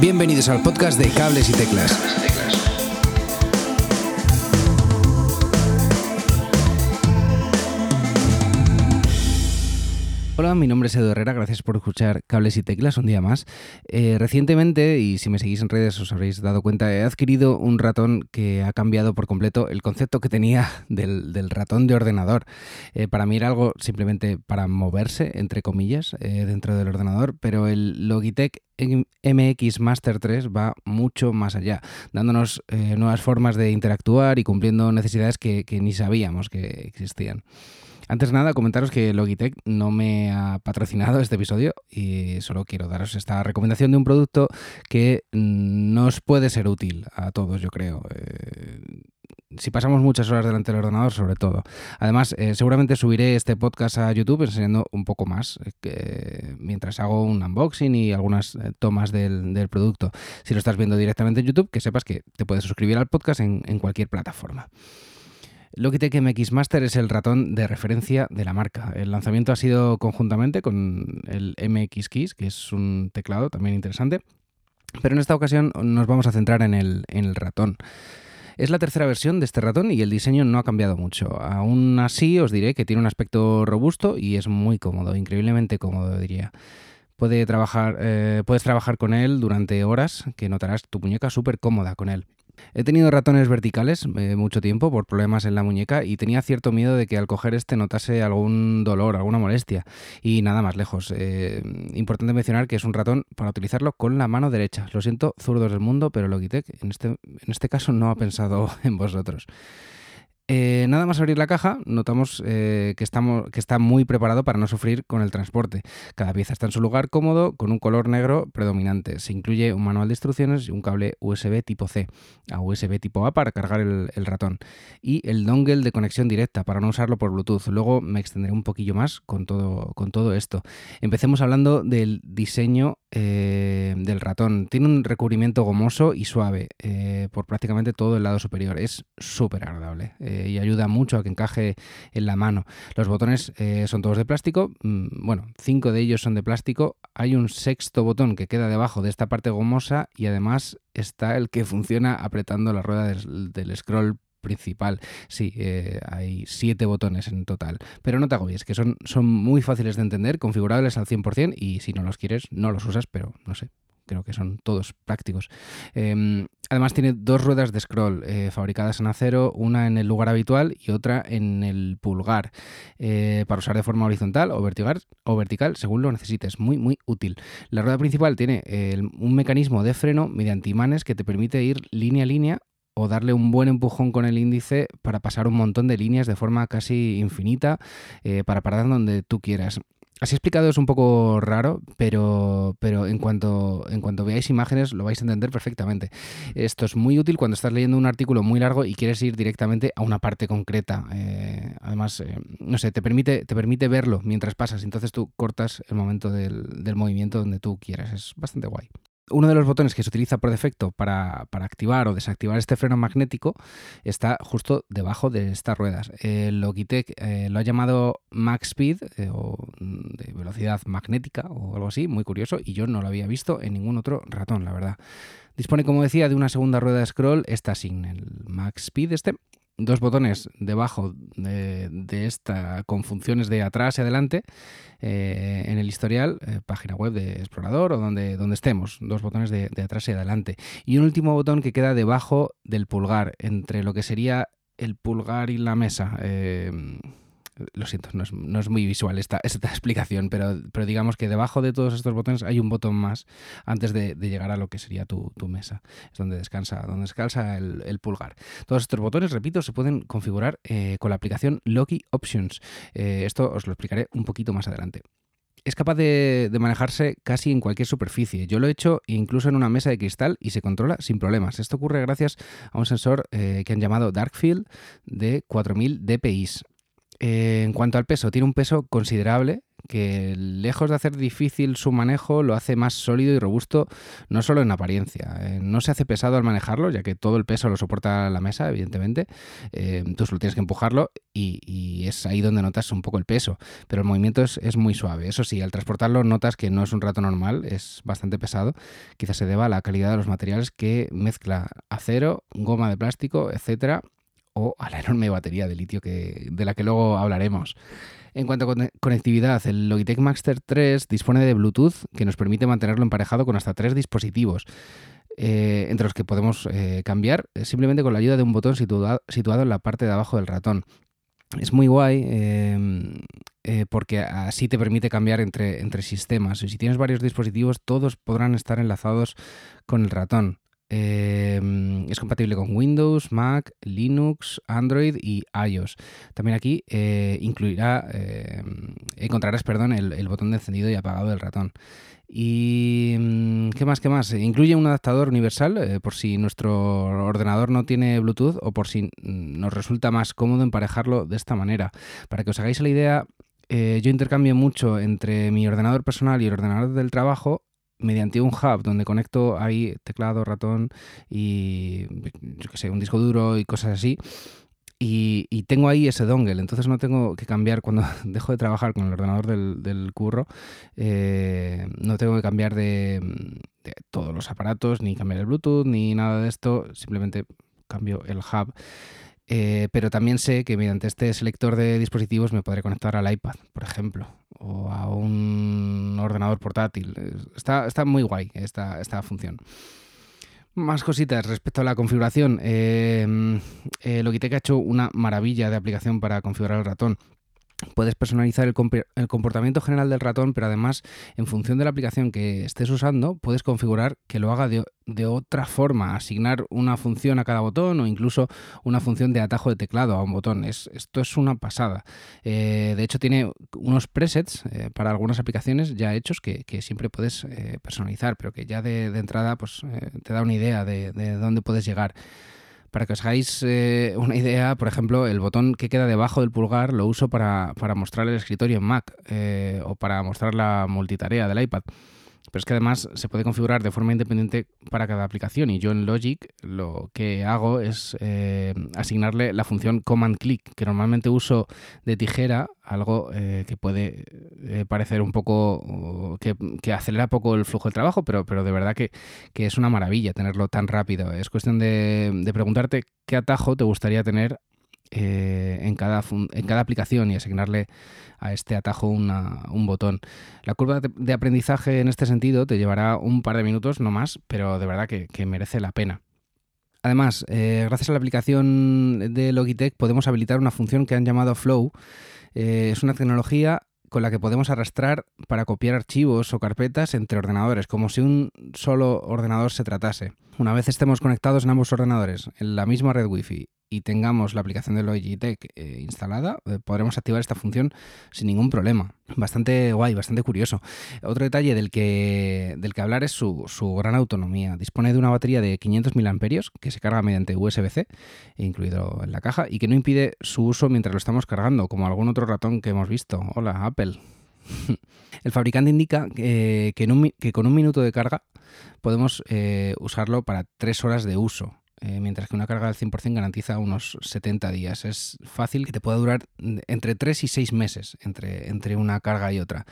Bienvenidos al podcast de Cables y Teclas. Hola, mi nombre es Edu Herrera, gracias por escuchar Cables y Teclas un día más. Eh, recientemente, y si me seguís en redes os habréis dado cuenta, he adquirido un ratón que ha cambiado por completo el concepto que tenía del, ratón de ordenador. Eh, para mí era algo simplemente para moverse, entre comillas, eh, dentro del ordenador, pero el Logitech MX Master 3 va mucho más allá, dándonos nuevas formas de interactuar y cumpliendo necesidades que ni sabíamos que existían. Antes de nada, comentaros que Logitech no me ha patrocinado este episodio y solo quiero daros esta recomendación de un producto que nos puede ser útil a todos, yo creo. Eh, si pasamos muchas horas delante del ordenador, sobre todo. Además, eh, seguramente subiré este podcast a YouTube enseñando un poco más eh, mientras hago un unboxing y algunas tomas del, producto. Si lo estás viendo directamente en YouTube, que sepas que te puedes suscribir al podcast en cualquier plataforma. Logitech MX Master es el ratón de referencia de la marca. El lanzamiento ha sido conjuntamente con el MX Keys, que es un teclado también interesante. Pero en esta ocasión nos vamos a centrar en el, ratón. Es la tercera versión de este ratón y el diseño no ha cambiado mucho. Aún así os diré que tiene un aspecto robusto y es muy cómodo, increíblemente cómodo diría. Puede trabajar, eh, puedes trabajar con él durante horas que notarás tu muñeca súper cómoda con él. He tenido ratones verticales eh, mucho tiempo por problemas en la muñeca y tenía cierto miedo de que al coger este notase algún dolor, alguna molestia. Y nada más lejos. Eh, importante mencionar que es un ratón para utilizarlo con la mano derecha. Lo siento, zurdos del mundo, pero Logitech en este, en este caso no ha pensado en vosotros. Eh, nada más abrir la caja, notamos eh, que, está muy preparado para no sufrir con el transporte. Cada pieza está en su lugar cómodo, con un color negro predominante. Se incluye un manual de instrucciones y un cable USB tipo C a USB tipo A para cargar el, ratón. Y el dongle de conexión directa para no usarlo por Bluetooth. Luego me extenderé un poquillo más con todo esto. Empecemos hablando del diseño eh, del ratón. Tiene un recubrimiento gomoso y suave por prácticamente todo el lado superior. Es súper agradable. Eh, y ayuda mucho a que encaje en la mano. Los botones eh, son todos de plástico, mm, bueno, cinco de ellos son de plástico. Hay un sexto botón que queda debajo de esta parte gomosa y además está el que funciona apretando la rueda del, scroll principal. Sí, eh, hay siete botones en total. Pero no te agobies, que son, son muy fáciles de entender, configurables al 100% y si no los quieres, no los usas, pero no sé, creo que son todos prácticos. Em, además tiene dos ruedas de scroll eh, fabricadas en acero, una en el lugar habitual y otra en el pulgar, eh, para usar de forma horizontal o vertical, o vertical según lo necesites. Muy, muy útil. La rueda principal tiene un mecanismo de freno mediante imanes que te permite ir línea a línea o darle un buen empujón con el índice para pasar un montón de líneas de forma casi infinita eh, para parar donde tú quieras. Así explicado es un poco raro, pero, pero en, cuanto, en cuanto veáis imágenes lo vais a entender perfectamente. Esto es muy útil cuando estás leyendo un artículo muy largo y quieres ir directamente a una parte concreta. Eh, además, eh, no sé, te permite, te permite verlo mientras pasas. Entonces tú cortas el momento del, del movimiento donde tú quieras. Es bastante guay uno de los botones que se utiliza por defecto para, activar o desactivar este freno magnético está justo debajo de estas ruedas. El Logitech eh, lo ha llamado Max Speed eh, o mm, de velocidad magnética o algo así, muy curioso, y yo no lo había visto en ningún otro ratón, la verdad. Dispone, como decía, de una segunda rueda de scroll, esta sin el Max Speed este, dos botones debajo de, esta con funciones de atrás y adelante eh, en el historial, eh, página web de explorador o donde, donde estemos, dos botones de, atrás y adelante. Y un último botón que queda debajo del pulgar, entre lo que sería el pulgar y la mesa. Eh, lo siento, no es, muy visual esta, esta explicación, pero, pero, digamos que debajo de todos estos botones hay un botón más antes de, llegar a lo que sería tu, mesa. Es donde descansa, donde descansa el, pulgar. Todos estos botones, repito, se pueden configurar eh, con la aplicación Loki Options. Eh, esto os lo explicaré un poquito más adelante es capaz de, manejarse casi en cualquier superficie. Yo lo he hecho incluso en una mesa de cristal y se controla sin problemas. Esto ocurre gracias a un sensor eh, que han llamado Darkfield de 4000 dpi. Eh, en cuanto al peso, tiene un peso considerable que lejos de hacer difícil su manejo, lo hace más sólido y robusto, no solo en apariencia. Eh, no se hace pesado al manejarlo, ya que todo el peso lo soporta la mesa, evidentemente. Eh, tú solo tienes que empujarlo y, es ahí donde notas un poco el peso. Pero el movimiento es, es, muy suave. Eso sí, al transportarlo notas que no es un rato normal, es bastante pesado. Quizás se deba a la calidad de los materiales que mezcla acero, goma de plástico, etcétera, o a la enorme batería de litio que, de la que luego hablaremos. En cuanto a conectividad, el Logitech Master 3 dispone de Bluetooth que nos permite mantenerlo emparejado con hasta tres dispositivos. Eh, entre los que podemos eh, cambiar eh, simplemente con la ayuda de un botón situado, situado, en la parte de abajo del ratón. Es muy guay em, porque así te permite cambiar entre, entre sistemas. Y si tienes varios dispositivos, todos podrán estar enlazados con el ratón. Em, es compatible con Windows, Mac, Linux, Android y iOS. También aquí eh, incluirá, em, encontrarás perdón, el, botón de encendido y apagado del ratón. ¿Y mm, qué más? ¿Qué más? Incluye un adaptador universal eh, por si nuestro ordenador no tiene Bluetooth o por si mm, nos resulta más cómodo emparejarlo de esta manera. Para que os hagáis la idea, eh, yo intercambio mucho entre mi ordenador personal y el ordenador del trabajo mediante un hub donde conecto ahí teclado, ratón y qué sé, un disco duro y cosas así. Y, tengo ahí ese dongle, entonces no tengo que cambiar cuando dejo de trabajar con el ordenador del, curro, eh, no tengo que cambiar de, todos los aparatos, ni cambiar el Bluetooth, ni nada de esto, simplemente cambio el hub. Eh, pero también sé que mediante este selector de dispositivos me podré conectar al iPad, por ejemplo, o a un ordenador portátil. Está, está muy guay esta, esta función. Más cositas respecto a la configuración. Eh, eh, Logitech ha hecho una maravilla de aplicación para configurar el ratón. Puedes personalizar el, comportamiento general del ratón, pero además, en función de la aplicación que estés usando, puedes configurar que lo haga de, otra forma, asignar una función a cada botón o incluso una función de atajo de teclado a un botón. esto es una pasada. Eh, de hecho, tiene unos presets eh, para algunas aplicaciones ya hechos que, siempre puedes eh, personalizar, pero que ya de, entrada pues, te da una idea de, de dónde puedes llegar. Para que os hagáis eh, una idea, por ejemplo, el botón que queda debajo del pulgar lo uso para, mostrar el escritorio en Mac eh, o para mostrar la multitarea del iPad. Pero es que además se puede configurar de forma independiente para cada aplicación y yo en Logic lo que hago es eh, asignarle la función command click, que normalmente uso de tijera, algo eh, que puede eh, parecer un poco, que, acelera poco el flujo de trabajo, pero, pero de verdad que, es una maravilla tenerlo tan rápido. Es cuestión de preguntarte qué atajo te gustaría tener eh, en, cada en cada aplicación y asignarle a este atajo un botón. La curva de, aprendizaje en este sentido te llevará un par de minutos, no más, pero de verdad que, merece la pena. Además, eh, gracias a la aplicación de Logitech podemos habilitar una función que han llamado Flow. Eh, es una tecnología con la que podemos arrastrar para copiar archivos o carpetas entre ordenadores, como si un solo ordenador se tratase. Una vez estemos conectados en ambos ordenadores en la misma red Wi-Fi y tengamos la aplicación de Logitech eh, instalada, eh, podremos activar esta función sin ningún problema. Bastante guay, bastante curioso. Otro detalle del que, del que hablar es su, gran autonomía. Dispone de una batería de 500 mAh que se carga mediante USB-C, incluido en la caja, y que no impide su uso mientras lo estamos cargando, como algún otro ratón que hemos visto. Hola, Apple. El fabricante indica que, que, con un minuto de carga podemos eh, usarlo para tres horas de uso. Eh, mientras que una carga del 100% garantiza unos 70 días. Es fácil que te pueda durar entre 3 y 6 meses entre, entre una carga y otra.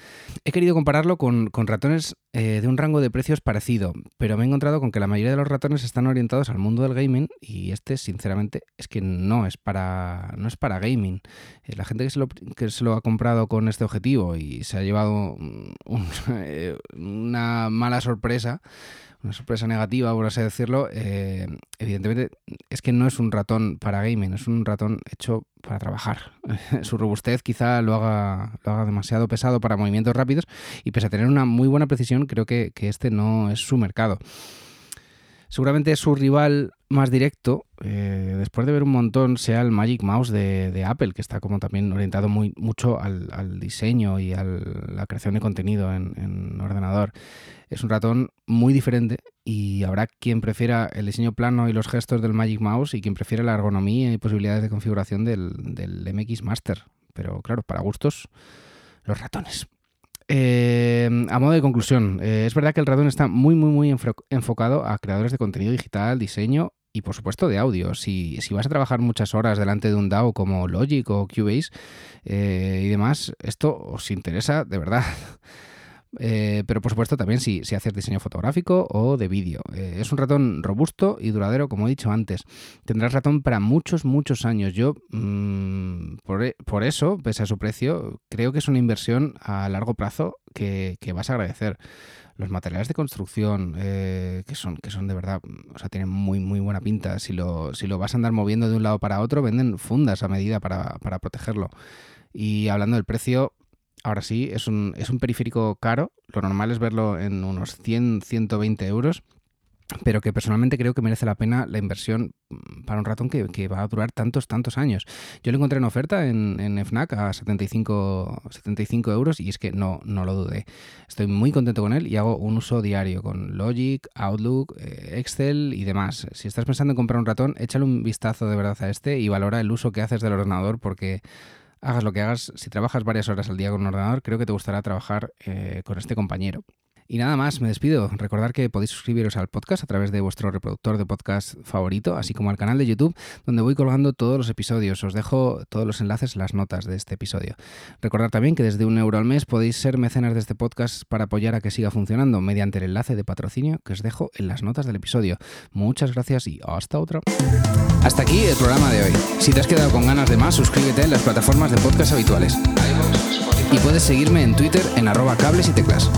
He querido compararlo con, ratones eh, de un rango de precios parecido, pero me he encontrado con que la mayoría de los ratones están orientados al mundo del gaming y este, sinceramente, es que no es para, no es para gaming. Eh, la gente que se, lo, que se lo ha comprado con este objetivo y se ha llevado una mala sorpresa, una sorpresa negativa, por así decirlo, eh, evidentemente es que no es un ratón para gaming, es un ratón hecho para trabajar. Su robustez quizá lo haga, lo haga demasiado pesado para movimientos rápidos y pese a tener una muy buena precisión, creo que, que este no es su mercado. Seguramente su rival más directo, eh, después de ver un montón, sea el Magic Mouse de, Apple, que está como también orientado muy, mucho al, diseño y a la creación de contenido en, ordenador. Es un ratón muy diferente y habrá quien prefiera el diseño plano y los gestos del Magic Mouse y quien prefiera la ergonomía y posibilidades de configuración del, MX Master. Pero claro, para gustos, los ratones. Eh, a modo de conclusión, eh, es verdad que el ratón está muy, muy, muy enfocado a creadores de contenido digital, diseño y por supuesto de audio. Si, si, vas a trabajar muchas horas delante de un DAO como Logic o Cubase eh, y demás, esto os interesa de verdad. Eh, pero por supuesto también si, si haces diseño fotográfico o de vídeo. Eh, es un ratón robusto y duradero, como he dicho antes. Tendrás ratón para muchos, muchos años. Yo, mm, e, por, eso, pese a su precio, creo que es una inversión a largo plazo que, vas a agradecer. Los materiales de construcción, eh, que, son, que son de verdad, o sea, tienen muy, muy buena pinta. Si lo, si lo vas a andar moviendo de un lado para otro, venden fundas a medida para, para protegerlo. Y hablando del precio, Ahora sí, es un, es un periférico caro. Lo normal es verlo en unos 100, 120 euros. Pero que personalmente creo que merece la pena la inversión mm, para un ratón que, va a durar tantos, tantos años. Yo lo encontré en oferta en, FNAC a 75, 75 euros y es que no, no lo dudé. Estoy muy contento con él y hago un uso diario con Logic, Outlook, eh, Excel y demás. Si estás pensando en comprar un ratón, échale un vistazo de verdad a este y valora el uso que haces del ordenador porque hagas lo que hagas, si trabajas varias horas al día con un ordenador, creo que te gustará trabajar eh, con este compañero. Y nada más, me despido. Recordar que podéis suscribiros al podcast a través de vuestro reproductor de podcast favorito, así como al canal de YouTube, donde voy colgando todos los episodios. Os dejo todos los enlaces, las notas de este episodio. Recordar también que desde un euro al mes podéis ser mecenas de este podcast para apoyar a que siga funcionando mediante el enlace de patrocinio que os dejo en las notas del episodio. Muchas gracias y hasta otra. Hasta aquí el programa de hoy. Si te has quedado con ganas de más, suscríbete en las plataformas de podcast habituales. Y puedes seguirme en Twitter en arroba cables y teclas.